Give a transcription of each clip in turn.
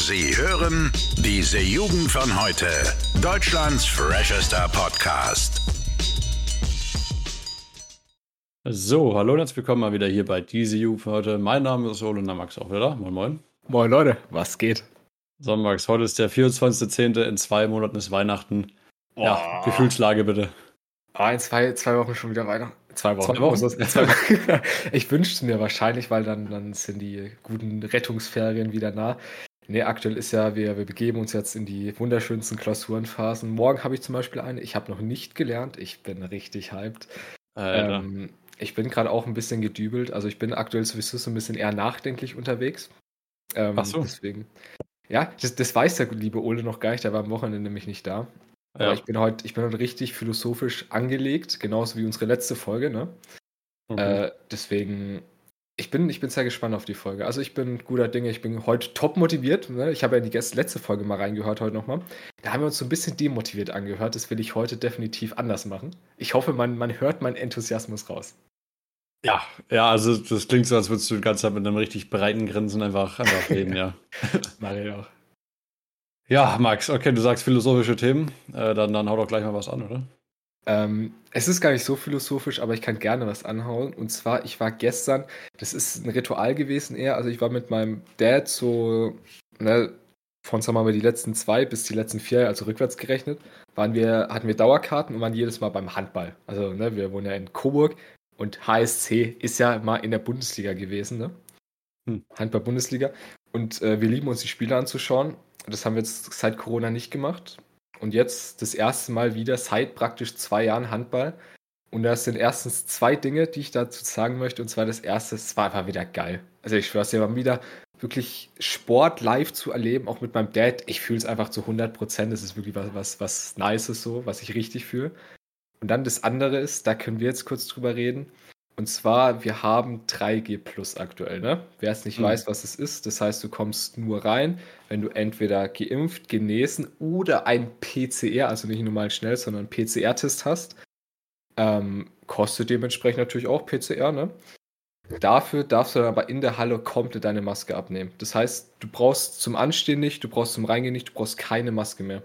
Sie hören diese Jugend von heute. Deutschlands freshester Podcast. So, hallo und herzlich willkommen mal wieder hier bei diese Jugend von heute. Mein Name ist Ole und der Max auch wieder. Moin, moin. Moin Leute, was geht? So, Max, heute ist der 24.10. In zwei Monaten ist Weihnachten. Ja, Gefühlslage bitte. Ah, in zwei, zwei Wochen schon wieder weiter. Zwei Wochen. Zwei Wochen. Zwei Wochen. ich wünschte es mir wahrscheinlich, weil dann, dann sind die guten Rettungsferien wieder nah. Nee, aktuell ist ja, wir, wir begeben uns jetzt in die wunderschönsten Klausurenphasen. Morgen habe ich zum Beispiel eine. Ich habe noch nicht gelernt. Ich bin richtig hyped. Ähm, ich bin gerade auch ein bisschen gedübelt. Also ich bin aktuell sowieso so ein bisschen eher nachdenklich unterwegs. Ähm, Ach so. Deswegen. Ja, das, das weiß der liebe Ole noch gar nicht. Der war am Wochenende nämlich nicht da. Aber Ja. ich bin heute, ich bin heute richtig philosophisch angelegt, genauso wie unsere letzte Folge, ne? Okay. Äh, deswegen, ich bin, ich bin sehr gespannt auf die Folge. Also ich bin guter Dinge, ich bin heute top motiviert. Ne? Ich habe ja in die letzte Folge mal reingehört heute nochmal. Da haben wir uns so ein bisschen demotiviert angehört. Das will ich heute definitiv anders machen. Ich hoffe, man, man hört meinen Enthusiasmus raus. ja, ja, also das klingt so, als würdest du die ganze Zeit mit einem richtig breiten Grinsen einfach, einfach reden, ja. Mache auch. Ja, Max, okay, du sagst philosophische Themen. Äh, dann, dann hau doch gleich mal was an, oder? Ähm, es ist gar nicht so philosophisch, aber ich kann gerne was anhauen. Und zwar, ich war gestern, das ist ein Ritual gewesen eher, also ich war mit meinem Dad so, ne, von sagen wir mal die letzten zwei bis die letzten vier, also rückwärts gerechnet, waren wir, hatten wir Dauerkarten und waren jedes Mal beim Handball. Also, ne, wir wohnen ja in Coburg und HSC ist ja mal in der Bundesliga gewesen, ne? Hm. Handball-Bundesliga. Und äh, wir lieben uns die Spiele anzuschauen. Das haben wir jetzt seit Corona nicht gemacht. Und jetzt das erste Mal wieder seit praktisch zwei Jahren Handball. Und das sind erstens zwei Dinge, die ich dazu sagen möchte. Und zwar das erste, es war einfach wieder geil. Also ich schwör's dir, mal wieder wirklich Sport live zu erleben, auch mit meinem Dad. Ich fühle es einfach zu 100 Prozent. Das ist wirklich was, was, was Nices so, was ich richtig fühle. Und dann das andere ist, da können wir jetzt kurz drüber reden. Und zwar, wir haben 3G Plus aktuell, ne? Wer es nicht Mhm. weiß, was es ist, das heißt, du kommst nur rein, wenn du entweder geimpft, genesen oder ein PCR, also nicht normal schnell, sondern PCR-Test hast. Ähm, kostet dementsprechend natürlich auch PCR, ne? Dafür darfst du dann aber in der Halle komplett deine Maske abnehmen. Das heißt, du brauchst zum Anstehen nicht, du brauchst zum Reingehen nicht, du brauchst keine Maske mehr.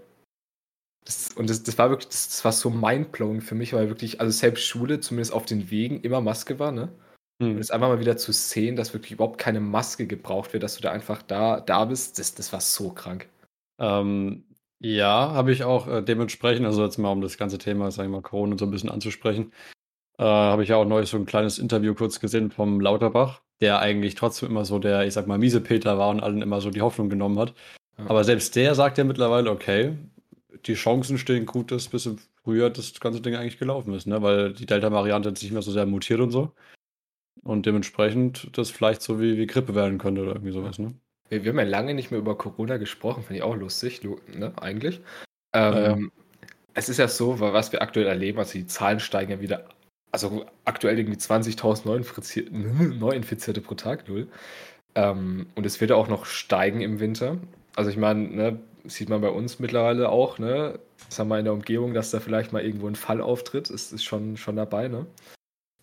Das, und das, das war wirklich, das, das war so mindblowing für mich, weil wirklich, also selbst Schule, zumindest auf den Wegen, immer Maske war, ne? Und Hm. jetzt einfach mal wieder zu sehen, dass wirklich überhaupt keine Maske gebraucht wird, dass du da einfach da, da bist, das, das war so krank. Ähm, ja, habe ich auch äh, dementsprechend, also jetzt mal um das ganze Thema, sag ich mal, Corona so ein bisschen anzusprechen, äh, habe ich ja auch neulich so ein kleines Interview kurz gesehen vom Lauterbach, der eigentlich trotzdem immer so der, ich sag mal, miese Peter war und allen immer so die Hoffnung genommen hat. Ja. Aber selbst der sagt ja mittlerweile, okay, die Chancen stehen gut, dass bis im Frühjahr das ganze Ding eigentlich gelaufen ist, ne? Weil die Delta-Variante jetzt nicht mehr so sehr mutiert und so. Und dementsprechend das vielleicht so wie, wie Grippe werden könnte oder irgendwie sowas, ne? Wir, wir haben ja lange nicht mehr über Corona gesprochen, finde ich auch lustig, lu- ne, eigentlich. Ähm, Es ist ja so, wa- was wir aktuell erleben, also die Zahlen steigen ja wieder, also aktuell irgendwie 20.000 Neuinfizierte, Neuinfizierte pro Tag, null. Ähm, und es wird ja auch noch steigen im Winter. Also ich meine, ne, sieht man bei uns mittlerweile auch, ne, sagen wir in der Umgebung, dass da vielleicht mal irgendwo ein Fall auftritt, ist, ist schon, schon dabei, ne?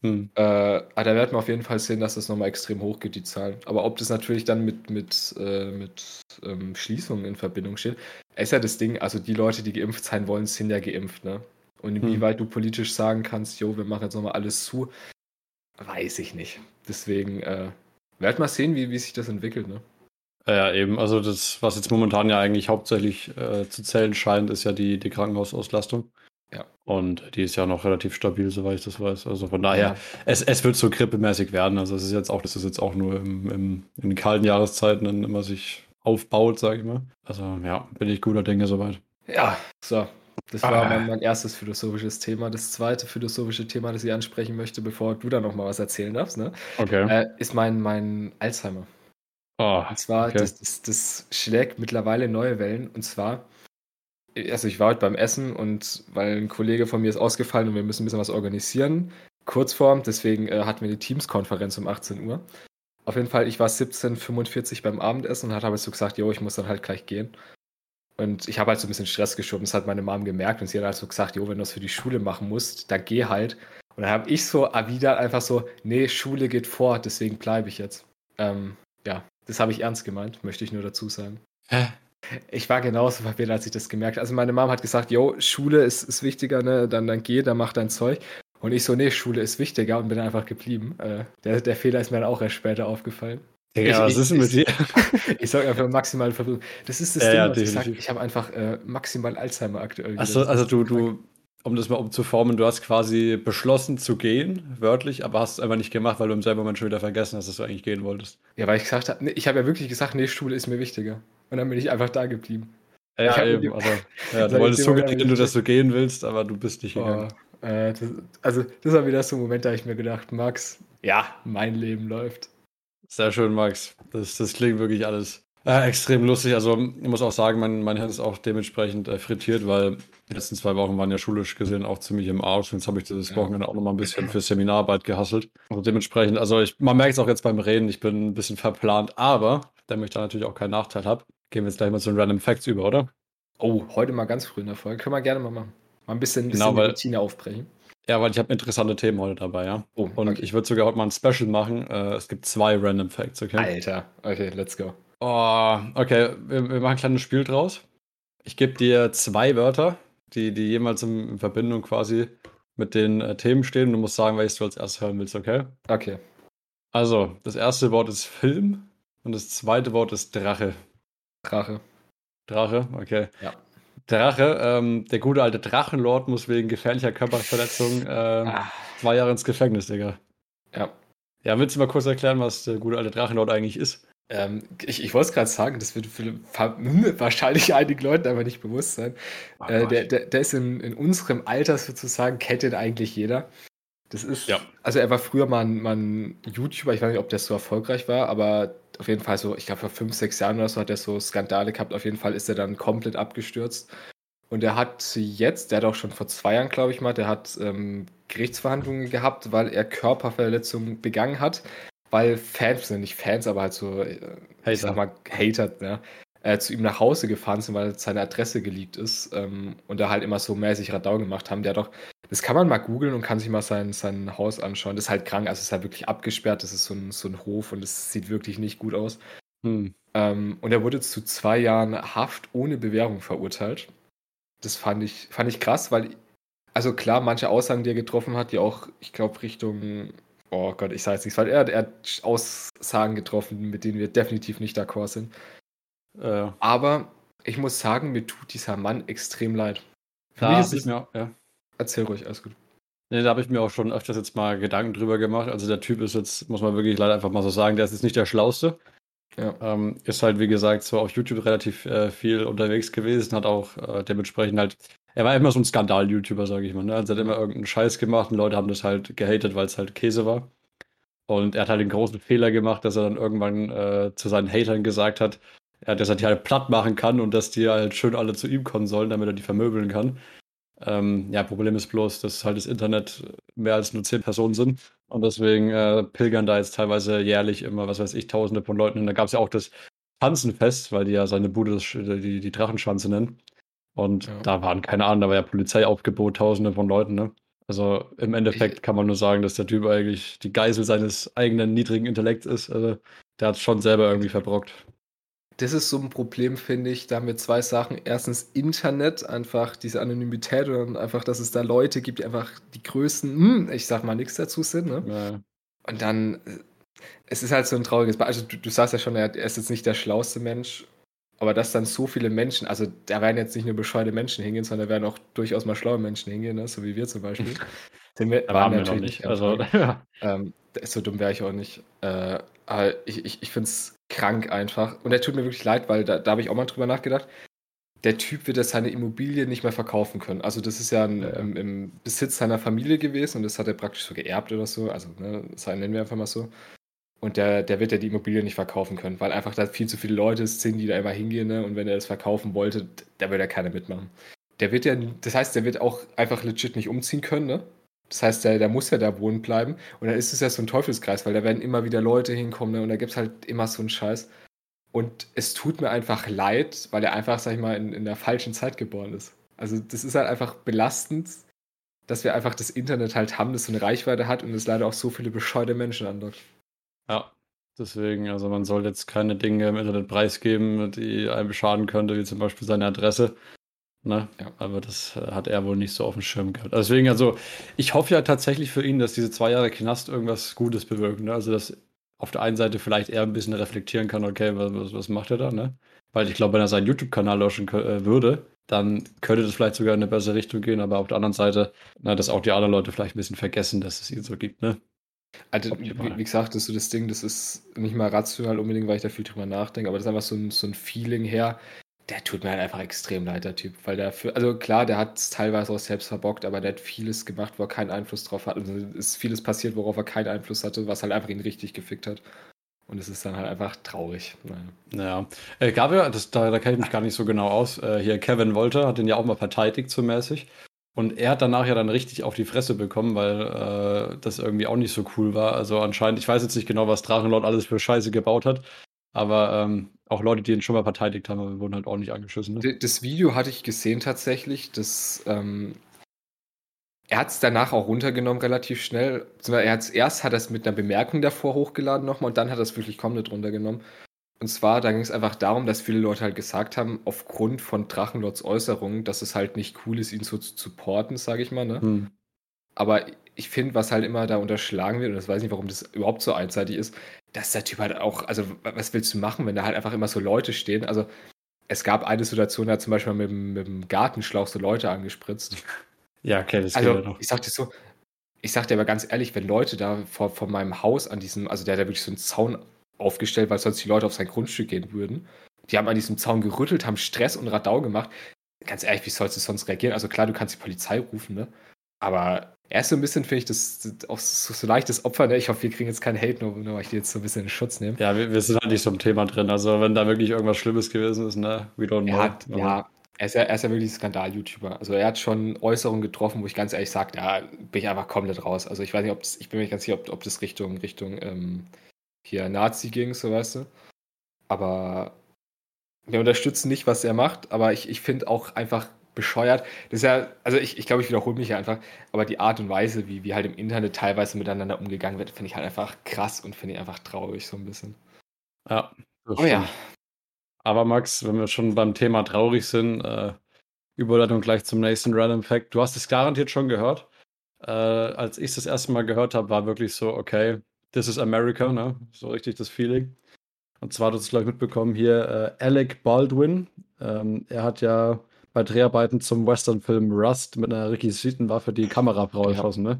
Hm. Äh, aber da werden wir auf jeden Fall sehen, dass das nochmal extrem hoch geht, die Zahlen. Aber ob das natürlich dann mit, mit, äh, mit ähm, Schließungen in Verbindung steht, ist ja das Ding, also die Leute, die geimpft sein wollen, sind ja geimpft, ne? Und inwieweit du politisch sagen kannst, jo, wir machen jetzt nochmal alles zu, weiß ich nicht. Deswegen, äh, werd mal sehen, wie, wie sich das entwickelt, ne? Ja, eben. Also das, was jetzt momentan ja eigentlich hauptsächlich äh, zu zählen scheint, ist ja die, die Krankenhausauslastung. Ja. Und die ist ja noch relativ stabil, soweit ich das weiß. Also von daher, Ja. es, es wird so grippemäßig werden. Also es ist jetzt auch, das ist jetzt auch nur im, im, in den kalten Jahreszeiten dann immer sich aufbaut, sage ich mal. Also ja, bin ich guter Dinge soweit. Ja, so. Das war Ah. mein, mein erstes philosophisches Thema. Das zweite philosophische Thema, das ich ansprechen möchte, bevor du da nochmal was erzählen darfst, ne? Okay. Äh, ist mein, mein Alzheimer. Oh, Und zwar, okay. das, das, das schlägt mittlerweile neue Wellen. Und zwar, also ich war heute beim Essen und weil ein Kollege von mir ist ausgefallen und wir müssen ein bisschen was organisieren, Kurzform, deswegen äh, hatten wir eine Teams-Konferenz um 18 Uhr. Auf jeden Fall, ich war 17.45 Uhr beim Abendessen und hatte aber so gesagt, jo, ich muss dann halt gleich gehen. Und ich habe halt so ein bisschen Stress geschoben, das hat meine Mom gemerkt und sie hat halt so gesagt, jo, wenn du das für die Schule machen musst, dann geh halt. Und dann habe ich so erwidert einfach so, nee, Schule geht vor, deswegen bleibe ich jetzt. Ähm, ja, das habe ich ernst gemeint, möchte ich nur dazu sagen. Hä? Ich war genauso verwirrt, als ich das gemerkt habe. Also meine Mom hat gesagt, yo, Schule ist, ist wichtiger, ne? Dann, dann geh, dann mach dein Zeug. Und ich so, nee, Schule ist wichtiger und bin einfach geblieben. Äh, der, der Fehler ist mir dann auch erst später aufgefallen. Ja, was ist denn mit dir? ich sage einfach maximal Verwirrung. Das ist das ja, Ding, was ja, ich sage. Ich habe einfach äh, maximal Alzheimer aktuell. Also, also du, du, um das mal umzuformen, du hast quasi beschlossen zu gehen, wörtlich, aber hast es einfach nicht gemacht, weil du im selben Moment schon wieder vergessen hast, dass du eigentlich gehen wolltest. Ja, weil ich gesagt habe, nee, ich habe ja wirklich gesagt, nee, Schule ist mir wichtiger. Und dann bin ich einfach da geblieben. Ja, eben, also, ja, du wolltest so gehen, dass du gehen willst, aber du bist nicht gegangen. Oh, äh, das, also, das war wieder so ein Moment, da ich mir gedacht, Max, ja, mein Leben läuft. Sehr schön, Max. Das, das klingt wirklich alles äh, extrem lustig. Also ich muss auch sagen, mein, mein Hirn ist auch dementsprechend äh, frittiert, weil die letzten zwei Wochen waren ja schulisch gesehen auch ziemlich im Arsch. Und jetzt habe ich dieses Wochenende auch nochmal ein bisschen für Seminararbeit gehasselt. Also dementsprechend, also ich, man merkt es auch jetzt beim Reden, ich bin ein bisschen verplant, aber damit ich da natürlich auch keinen Nachteil habe, gehen wir jetzt gleich mal zu den Random Facts über, oder? Oh, heute mal ganz früh in der Folge. Können wir gerne mal machen. Mal ein bisschen, ein bisschen genau, weil, die Routine aufbrechen. Ja, weil ich habe interessante Themen heute dabei, ja. Oh, und okay. ich würde sogar heute mal ein Special machen. Äh, es gibt zwei Random Facts, okay? Alter, okay, let's go. Oh, okay, wir, wir machen ein kleines Spiel draus. Ich gebe dir zwei Wörter, die, die jemals in, in Verbindung quasi mit den äh, Themen stehen. Du musst sagen, welches du als erstes hören willst, okay? Okay. Also, das erste Wort ist Film und das zweite Wort ist Drache. Drache. Drache, okay. Ja. Drache, ähm, der gute alte Drachenlord muss wegen gefährlicher Körperverletzung äh, ah. zwei Jahre ins Gefängnis, Digga. Ja. Ja, willst du mal kurz erklären, was der gute alte Drachenlord eigentlich ist? Ähm, ich ich wollte es gerade sagen, das wird für wahrscheinlich einigen Leuten aber nicht bewusst sein. Äh, der, der, der, ist in, in, unserem Alter sozusagen, kennt den eigentlich jeder. Das ist, ja. also er war früher mal ein, mal ein YouTuber, ich weiß nicht, ob der so erfolgreich war, aber auf jeden Fall so, ich glaube vor fünf, sechs Jahren oder so hat er so Skandale gehabt. Auf jeden Fall ist er dann komplett abgestürzt. Und er hat jetzt, der hat auch schon vor zwei Jahren, glaube ich mal, der hat ähm, Gerichtsverhandlungen gehabt, weil er Körperverletzungen begangen hat, weil Fans sind nicht Fans, aber halt so, äh, ich sag mal, Hater, ja, äh, zu ihm nach Hause gefahren sind, weil seine Adresse geleakt ist ähm, und da halt immer so mäßig Radau gemacht haben. Der doch, das kann man mal googeln und kann sich mal sein, sein Haus anschauen. Das ist halt krank, also es ist halt wirklich abgesperrt, das ist so ein, so ein Hof und es sieht wirklich nicht gut aus. Hm. Ähm, und er wurde zu zwei Jahren Haft ohne Bewährung verurteilt. Das fand ich, fand ich krass, weil, also klar, manche Aussagen, die er getroffen hat, die auch, ich glaube, Richtung oh Gott, ich sage jetzt nichts, weil er, er, hat Aussagen getroffen, mit denen wir definitiv nicht d'accord sind. Äh. Aber ich muss sagen, mir tut dieser Mann extrem leid. Für da mich ist mir, ja. Erzähl ruhig, alles gut. Nee, da habe ich mir auch schon öfters jetzt mal Gedanken drüber gemacht. Also der Typ ist jetzt, muss man wirklich leider einfach mal so sagen, der ist jetzt nicht der Schlauste. Ja. Ähm, ist halt, wie gesagt, zwar auf YouTube relativ äh, viel unterwegs gewesen, hat auch äh, dementsprechend halt, er war immer so ein Skandal-YouTuber, sage ich mal. Ne? Also er hat immer irgendeinen Scheiß gemacht und Leute haben das halt gehatet, weil es halt Käse war. Und er hat halt den großen Fehler gemacht, dass er dann irgendwann äh, zu seinen Hatern gesagt hat, ja, dass er die halt platt machen kann und dass die halt schön alle zu ihm kommen sollen, damit er die vermöbeln kann. Ähm, ja, Problem ist bloß, dass halt das Internet mehr als nur zehn Personen sind. Und deswegen äh, pilgern da jetzt teilweise jährlich immer, was weiß ich, tausende von Leuten. Und da gab es ja auch das Schanzenfest, weil die ja seine Bude die, die Drachenschanze nennen. Und ja. da waren, keine Ahnung, da war ja Polizeiaufgebot, tausende von Leuten, ne? Also im Endeffekt ich, kann man nur sagen, dass der Typ eigentlich die Geisel seines eigenen niedrigen Intellekts ist. Also der hat es schon selber irgendwie verbrockt das ist so ein Problem, finde ich. Da haben wir zwei Sachen. Erstens Internet, einfach diese Anonymität und einfach, dass es da Leute gibt, die einfach die größten, hm, ich sag mal nichts dazu sind. Ne? Ja. Und dann, es ist halt so ein trauriges Beispiel. Also, du, du sagst ja schon, er ist jetzt nicht der schlauste Mensch, aber dass dann so viele Menschen, also da werden jetzt nicht nur bescheuerte Menschen hingehen, sondern da werden auch durchaus mal schlaue Menschen hingehen, ne? so wie wir zum Beispiel. Den wir, da waren wir natürlich nicht. Also, ja. ähm, so dumm wäre ich auch nicht. Äh, aber ich, ich, ich finde es krank einfach. Und er tut mir wirklich leid, weil da, da habe ich auch mal drüber nachgedacht. Der Typ wird ja seine Immobilie nicht mehr verkaufen können. Also das ist ja ein, ja. Im, im, Besitz seiner Familie gewesen und das hat er praktisch so geerbt oder so. Also ne, das nennen wir einfach mal so. Und der, der wird ja die Immobilie nicht verkaufen können, weil einfach da viel zu viele Leute sind, die da immer hingehen. Ne? Und wenn er das verkaufen wollte, da würde ja keiner mitmachen. Der wird ja, das heißt, der wird auch einfach legit nicht umziehen können, ne? Das heißt, der, der muss ja da wohnen bleiben. Und dann ist es ja so ein Teufelskreis, weil da werden immer wieder Leute hinkommen ne? und da gibt es halt immer so einen Scheiß. Und es tut mir einfach leid, weil er einfach, sag ich mal, in, in der falschen Zeit geboren ist. Also das ist halt einfach belastend, dass wir einfach das Internet halt haben, das so eine Reichweite hat und es leider auch so viele bescheuerte Menschen andockt. Ja. Deswegen, also man soll jetzt keine Dinge im Internet preisgeben, die einem schaden könnte, wie zum Beispiel seine Adresse. Ne? Ja. Aber das äh, hat er wohl nicht so auf dem Schirm gehabt. Deswegen, also ich hoffe ja tatsächlich für ihn, dass diese zwei Jahre Knast irgendwas Gutes bewirken. Ne? Also dass auf der einen Seite vielleicht er ein bisschen reflektieren kann, okay, was, was macht er da, ne? Weil ich glaube, wenn er seinen YouTube-Kanal löschen äh, würde, dann könnte das vielleicht sogar in eine bessere Richtung gehen, aber auf der anderen Seite, na, dass auch die anderen Leute vielleicht ein bisschen vergessen, dass es ihn so gibt, ne? Also, wie, wie, gesagt, das ist so das Ding, das ist nicht mal rational unbedingt, weil ich da viel drüber nachdenke, aber das ist einfach so ein, so ein Feeling her, der tut mir halt einfach extrem leid, der Typ. Weil der für, also klar, der hat es teilweise auch selbst verbockt, aber der hat vieles gemacht, wo er keinen Einfluss drauf hat. Also ist vieles passiert, worauf er keinen Einfluss hatte, was halt einfach ihn richtig gefickt hat. Und es ist dann halt einfach traurig. Naja. Ja. Äh, gab ja, das, da, da kenne ich mich gar nicht so genau aus. Äh, hier Kevin Wolter hat den ja auch mal verteidigt, so mäßig. Und er hat danach ja dann richtig auf die Fresse bekommen, weil äh, das irgendwie auch nicht so cool war. Also anscheinend, ich weiß jetzt nicht genau, was Drachenlord alles für Scheiße gebaut hat, aber ähm, auch Leute, die ihn schon mal verteidigt haben, wurden halt ordentlich angeschissen. Ne? Das Video hatte ich gesehen tatsächlich. Das, ähm, er hat es danach auch runtergenommen relativ schnell. Er hat's, erst hat er es mit einer Bemerkung davor hochgeladen nochmal und dann hat er es wirklich komplett runtergenommen. Und zwar, da ging es einfach darum, dass viele Leute halt gesagt haben, aufgrund von Drachenlords Äußerungen, dass es halt nicht cool ist, ihn so zu supporten, sage ich mal. Ne? Hm. Aber ich finde, was halt immer da unterschlagen wird, und das weiß ich nicht, warum das überhaupt so einseitig ist, dass der Typ halt auch, also was willst du machen, wenn da halt einfach immer so Leute stehen? Also es gab eine Situation, da hat zum Beispiel mit, mit dem Gartenschlauch so Leute angespritzt. Ja, okay, das also, geht ja noch. Ich sagte so, ich sagte aber ganz ehrlich, wenn Leute da vor, vor meinem Haus an diesem, also der hat ja wirklich so einen Zaun aufgestellt, weil sonst die Leute auf sein Grundstück gehen würden. Die haben an diesem Zaun gerüttelt, haben Stress und Radau gemacht. Ganz ehrlich, wie sollst du sonst reagieren? Also klar, du kannst die Polizei rufen, ne? Aber er ist so ein bisschen, finde ich, das, auch so, so leichtes Opfer. Ne? Ich hoffe, wir kriegen jetzt keinen Hate, nur, nur weil ich die jetzt so ein bisschen in Schutz nehme. Ja, wir, wir, sind halt nicht so im Thema drin. Also, wenn da wirklich irgendwas Schlimmes gewesen ist, ne, we don't know. Hat, ja, er ist ja, er ist ja wirklich Skandal-YouTuber. Also, er hat schon Äußerungen getroffen, wo ich ganz ehrlich sage, da bin ich einfach komplett raus. Also, ich weiß nicht, ob das, ich bin mir nicht ganz sicher, ob, ob das Richtung, Richtung ähm, hier Nazi ging, so weißt du. Aber wir unterstützen nicht, was er macht, aber ich, ich finde auch einfach bescheuert. Das ist ja, also ich, ich glaube, ich wiederhole mich hier einfach, aber die Art und Weise, wie, wie halt im Internet teilweise miteinander umgegangen wird, finde ich halt einfach krass und finde ich einfach traurig so ein bisschen. Ja. Oh ja. Aber Max, wenn wir schon beim Thema traurig sind, äh, Überleitung gleich zum nächsten Random Fact. Du hast es garantiert schon gehört. Äh, als ich es das erste Mal gehört habe, war wirklich so, okay, this is America, ne? So richtig das Feeling. Und zwar, du hast es gleich mitbekommen, hier äh, Alec Baldwin. Ähm, er hat ja bei Dreharbeiten zum Western-Film Rust mit einer Requisitenwaffe die Kamerafrau ja. erschossen, ne?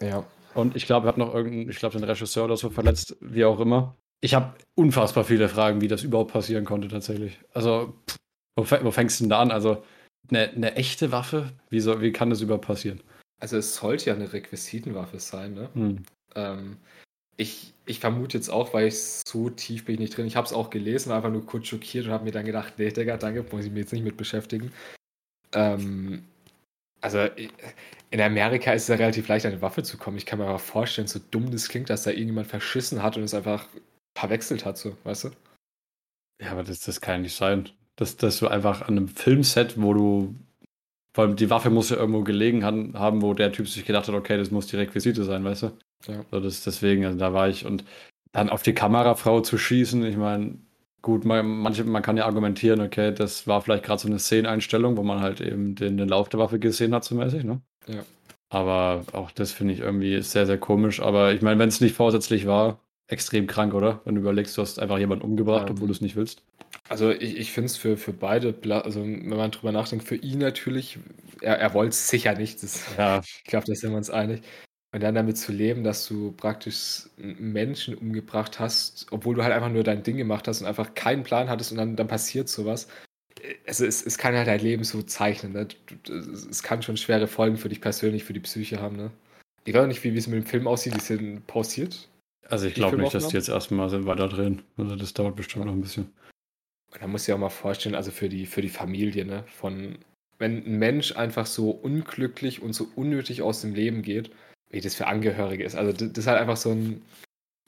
Ja. Und ich glaube, er hat noch irgendeinen, ich glaube, den Regisseur oder so verletzt, wie auch immer. Ich habe unfassbar viele Fragen, wie das überhaupt passieren konnte, tatsächlich. Also, pff, wo, fängst du denn da an? Also, eine, eine echte Waffe? Wie, soll, wie kann das überhaupt passieren? Also, es sollte ja eine Requisitenwaffe sein, ne? Hm. Ähm, ich, ich vermute jetzt auch, weil ich so tief bin ich nicht drin. Ich habe es auch gelesen, einfach nur kurz schockiert und habe mir dann gedacht, nee, Digga, danke, muss ich mich jetzt nicht mit beschäftigen. Ähm, also in Amerika ist es ja relativ leicht, eine Waffe zu kommen. Ich kann mir aber vorstellen, so dumm das klingt, dass da irgendjemand verschissen hat und es einfach verwechselt hat, so, weißt du? Ja, aber das, das kann ja nicht sein. Dass, dass du einfach an einem Filmset, wo du vor allem die Waffe muss ja irgendwo gelegen haben, wo der Typ sich gedacht hat, okay, das muss die Requisite sein, weißt du? Ja. So, das, deswegen, also da war ich und dann auf die Kamerafrau zu schießen, ich meine, gut, man, manche, man kann ja argumentieren, okay, das war vielleicht gerade so eine Szeneinstellung, wo man halt eben den, den Lauf der Waffe gesehen hat, so mäßig, ne? Ja. Aber auch das finde ich irgendwie sehr, sehr komisch. Aber ich meine, wenn es nicht vorsätzlich war, extrem krank, oder? Wenn du überlegst, du hast einfach jemanden umgebracht, ja. obwohl du es nicht willst. Also ich, ich finde es für, für beide, also wenn man drüber nachdenkt, für ihn natürlich, er, er wollte es sicher nicht. Das, ja. Ich glaube, da sind wir uns einig. Und dann damit zu leben, dass du praktisch Menschen umgebracht hast, obwohl du halt einfach nur dein Ding gemacht hast und einfach keinen Plan hattest und dann, dann passiert sowas. Also es, es kann halt dein Leben so zeichnen. Ne? Es kann schon schwere Folgen für dich persönlich, für die Psyche haben. Ne? Ich weiß nicht, wie, wie es mit dem Film aussieht. Die sind pausiert. Also ich glaube nicht, dass die jetzt erstmal weiter drehen. Also das dauert bestimmt noch ein bisschen. Und da muss ich auch mal vorstellen, also für die, für die Familie, ne? Von wenn ein Mensch einfach so unglücklich und so unnötig aus dem Leben geht, wie das für Angehörige ist. Also das, ist halt einfach so ein,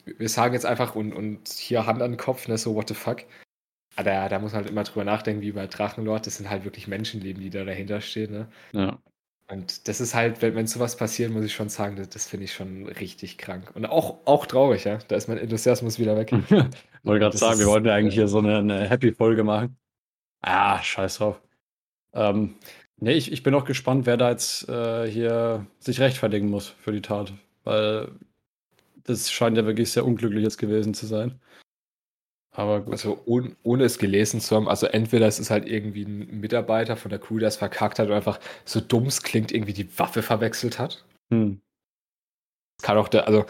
wir sagen jetzt einfach und, und hier Hand an den Kopf, ne, so what the fuck. Aber da, da muss man halt immer drüber nachdenken, wie bei Drachenlord, das sind halt wirklich Menschenleben, die da dahinter stehen, ne? Ja. Und das ist halt, wenn, wenn sowas passiert, muss ich schon sagen, das, das finde ich schon richtig krank. Und auch, auch traurig, ja. Da ist mein Enthusiasmus wieder weg. Wollte gerade sagen, wir wollten ja eigentlich hier so eine, eine Happy-Folge machen. Ah, scheiß drauf. Ähm, nee, ich, ich bin auch gespannt, wer da jetzt äh, hier sich rechtfertigen muss für die Tat. Weil das scheint ja wirklich sehr unglücklich jetzt gewesen zu sein. Aber gut. Also ohne, ohne es gelesen zu haben, also entweder es ist halt irgendwie ein Mitarbeiter von der Crew, der es verkackt hat oder einfach so dumm es klingt, irgendwie die Waffe verwechselt hat. Hm. Kann auch der, also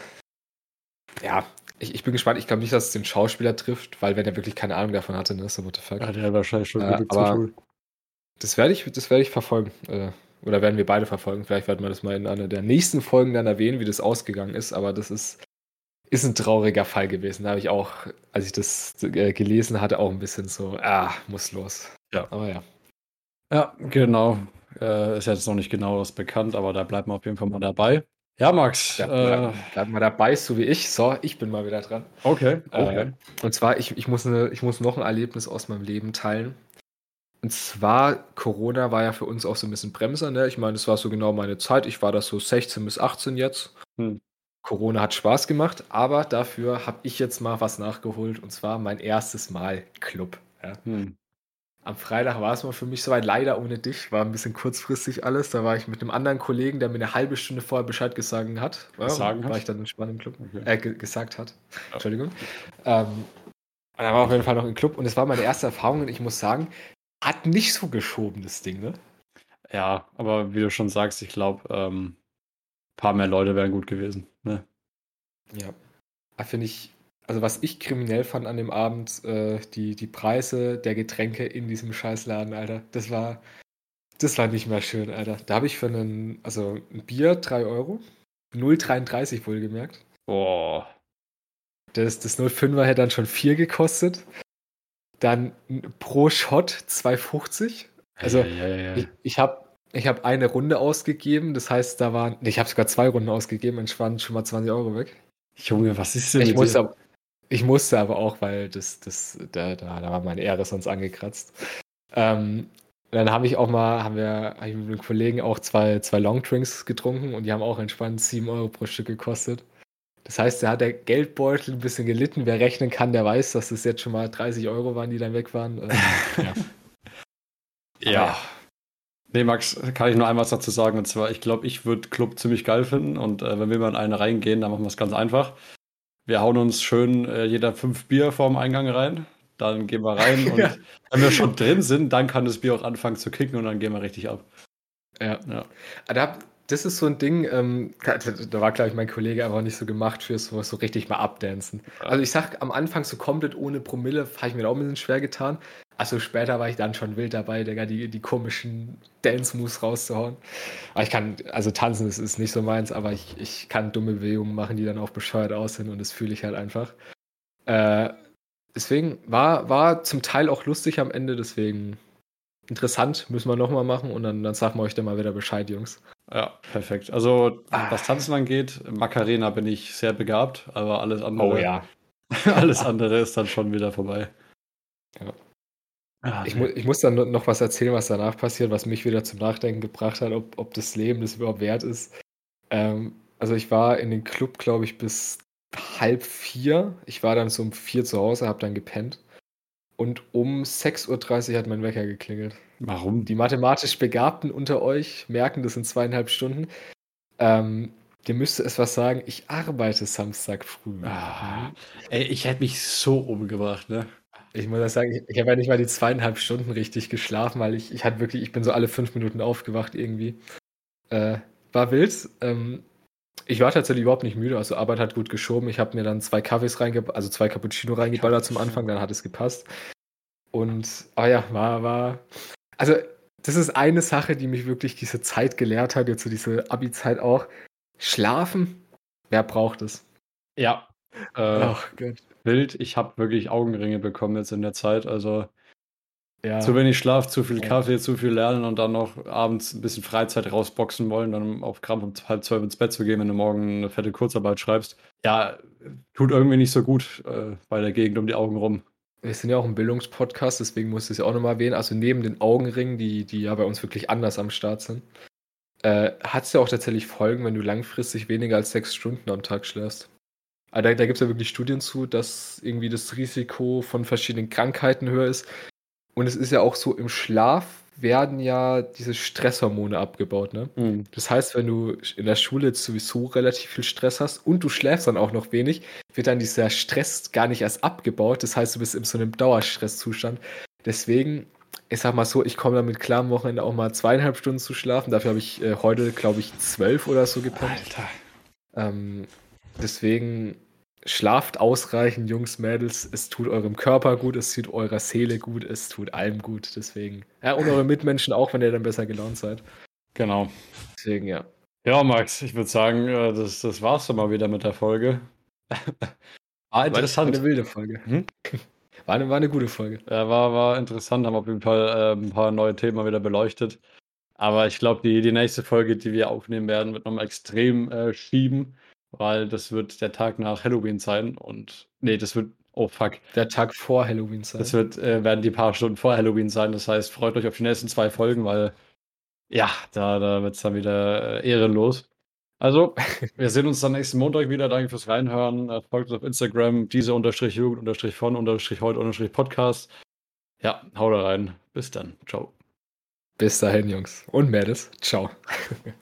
ja, ich, ich bin gespannt. Ich glaube nicht, dass es den Schauspieler trifft, weil wenn er wirklich keine Ahnung davon hatte, ne, so what the fuck. Ja, der hat wahrscheinlich schon äh, aber das werde ich, das werde ich verfolgen. Äh, oder werden wir beide verfolgen. Vielleicht werden wir das mal in einer der nächsten Folgen dann erwähnen, wie das ausgegangen ist. Aber das ist ist ein trauriger Fall gewesen. Da habe ich auch, als ich das äh, gelesen hatte, auch ein bisschen so, ah, muss los. Ja. Aber ja. Ja, genau. Äh, ist jetzt noch nicht genau was bekannt, aber da bleibt man auf jeden Fall mal dabei. Ja, Max. Da äh, bleibt mal dabei, so wie ich. So, ich bin mal wieder dran. Okay, okay. Äh, und zwar, ich, ich, muss eine, ich muss noch ein Erlebnis aus meinem Leben teilen. Und zwar, Corona war ja für uns auch so ein bisschen Bremser, ne? Ich meine, es war so genau meine Zeit. Ich war da so 16 bis 18 jetzt. Hm. Corona hat Spaß gemacht, aber dafür habe ich jetzt mal was nachgeholt und zwar mein erstes Mal Club. Ja. Hm. Am Freitag war es mal für mich soweit, leider ohne dich, war ein bisschen kurzfristig alles. Da war ich mit einem anderen Kollegen, der mir eine halbe Stunde vorher Bescheid gesagt hat. Ja, gesagt war hat? ich dann entspannt im Club. Okay. Äh, gesagt hat. Entschuldigung. Ähm, und dann war auf jeden Fall noch im Club und es war meine erste Erfahrung und ich muss sagen, hat nicht so geschoben, das Ding, ne? Ja, aber wie du schon sagst, ich glaube, ähm, paar mehr Leute wären gut gewesen. Ne? Ja. Ah, finde ich, also was ich kriminell fand an dem Abend, äh, die, die Preise der Getränke in diesem Scheißladen, Alter. Das war, das war nicht mehr schön, Alter. Da habe ich für einen, also ein Bier 3 Euro. 0,33 wohlgemerkt. Boah. Das, das 05er hätte dann schon 4 gekostet. Dann pro Shot 2,50. Also ja, ja, ja, ich, ich habe ich habe eine Runde ausgegeben, das heißt, da waren, ich habe sogar zwei Runden ausgegeben, entspannt schon mal 20 Euro weg. Junge, was ist denn ich musste, aber, ich musste aber auch, weil das, das, da, da, da war meine Ehre sonst angekratzt. Ähm, dann habe ich auch mal, haben wir hab ich mit einem Kollegen auch zwei, zwei Longdrinks getrunken und die haben auch entspannt 7 Euro pro Stück gekostet. Das heißt, da hat der Geldbeutel ein bisschen gelitten. Wer rechnen kann, der weiß, dass das jetzt schon mal 30 Euro waren, die dann weg waren. Äh, ja. ja. Nee, Max, kann ich nur einmal was dazu sagen. Und zwar, ich glaube, ich würde Club ziemlich geil finden. Und äh, wenn wir mal in einen reingehen, dann machen wir es ganz einfach. Wir hauen uns schön äh, jeder fünf Bier vorm Eingang rein. Dann gehen wir rein. Und ja. wenn wir schon drin sind, dann kann das Bier auch anfangen zu kicken und dann gehen wir richtig ab. Ja. ja. Ah, da, das ist so ein Ding, ähm, da war, glaube ich, mein Kollege aber nicht so gemacht für so, so richtig mal abdancen. Also ich sag am Anfang so komplett ohne Promille, habe ich mir auch ein bisschen schwer getan. Also später war ich dann schon wild dabei, Digga, die, die komischen Dance-Moves rauszuhauen. Aber ich kann, also tanzen ist, ist nicht so meins, aber ich, ich kann dumme Bewegungen machen, die dann auch bescheuert aussehen und das fühle ich halt einfach. Äh, deswegen war, war zum Teil auch lustig am Ende, deswegen interessant, müssen wir nochmal machen und dann, dann sagen wir euch dann mal wieder Bescheid, Jungs. Ja, perfekt. Also, ah. was Tanzen angeht, Macarena bin ich sehr begabt, aber alles andere. Oh ja. alles andere ist dann schon wieder vorbei. Ja. Ah, ich, mu ich muss dann noch was erzählen, was danach passiert, was mich wieder zum Nachdenken gebracht hat, ob, ob das Leben das überhaupt wert ist. Ähm, also ich war in den Club, glaube ich, bis halb vier. Ich war dann so um vier zu Hause, habe dann gepennt. Und um 6.30 Uhr hat mein Wecker geklingelt. Warum? Die mathematisch Begabten unter euch merken das in zweieinhalb Stunden. Ähm, dir müsste es was sagen, ich arbeite Samstag früh. Ah, ey, ich hätte mich so umgebracht, ne? Ich muss das sagen, ich, ich habe ja nicht mal die zweieinhalb Stunden richtig geschlafen, weil ich, ich hatte wirklich, ich bin so alle fünf Minuten aufgewacht irgendwie. Äh, war wild. Ähm, ich war tatsächlich überhaupt nicht müde, also Arbeit hat gut geschoben. Ich habe mir dann zwei Kaffees reingeballert, also zwei Cappuccino reingeballert zum Anfang, dann hat es gepasst. Und, aber ja, war, war, also das ist eine Sache, die mich wirklich diese Zeit gelehrt hat, jetzt so diese Abi-Zeit auch. Schlafen, wer braucht es? Ja. Äh, Ach Gott wild. Ich habe wirklich Augenringe bekommen jetzt in der Zeit. Also ja. zu wenig Schlaf, zu viel Kaffee, zu viel Lernen und dann noch abends ein bisschen Freizeit rausboxen wollen, dann auf Krampf um halb zwölf ins Bett zu gehen, wenn du morgen eine fette Kurzarbeit schreibst. Ja, tut irgendwie nicht so gut äh, bei der Gegend um die Augen rum. Wir sind ja auch ein Bildungspodcast, deswegen muss ich es ja auch nochmal erwähnen. Also neben den Augenringen, die, die ja bei uns wirklich anders am Start sind, äh, hat es ja auch tatsächlich Folgen, wenn du langfristig weniger als sechs Stunden am Tag schläfst. Aber da, da gibt es ja wirklich Studien zu, dass irgendwie das Risiko von verschiedenen Krankheiten höher ist. Und es ist ja auch so, im Schlaf werden ja diese Stresshormone abgebaut. Ne? Mhm. Das heißt, wenn du in der Schule jetzt sowieso relativ viel Stress hast und du schläfst dann auch noch wenig, wird dann dieser Stress gar nicht erst abgebaut. Das heißt, du bist in so einem Dauerstresszustand. Deswegen, ich sag mal so, ich komme damit klar, am Wochenende auch mal zweieinhalb Stunden zu schlafen. Dafür habe ich äh, heute, glaube ich, zwölf oder so gepennt. Alter. Ähm, deswegen schlaft ausreichend, Jungs, Mädels. Es tut eurem Körper gut, es tut eurer Seele gut, es tut allem gut. Deswegen. Ja, und eure Mitmenschen auch, wenn ihr dann besser gelaunt seid. Genau. Deswegen, ja. Ja, Max, ich würde sagen, äh, das, das war's dann mal wieder mit der Folge. War interessant. War eine wilde Folge. Hm? War, eine, war eine gute Folge. Ja, war, war interessant, haben auf jeden Fall äh, ein paar neue Themen wieder beleuchtet. Aber ich glaube, die, die nächste Folge, die wir aufnehmen werden, wird nochmal extrem äh, schieben, weil das wird der Tag nach Halloween sein. Und nee, das wird, oh fuck, Der Tag vor Halloween sein. das wird, äh, werden die paar Stunden vor Halloween sein. Das heißt, freut euch auf die nächsten zwei Folgen, weil ja, da, da wird es dann wieder äh, ehrenlos. Also, wir sehen uns dann nächsten Montag wieder. Danke fürs Reinhören. Äh, Folgt uns auf Instagram, diese unterstrich Jugend unterstrich von unterstrich heute unterstrich Podcast. Ja, haut rein. Bis dann. Ciao. Bis dahin, Jungs. Und Mädels. Ciao.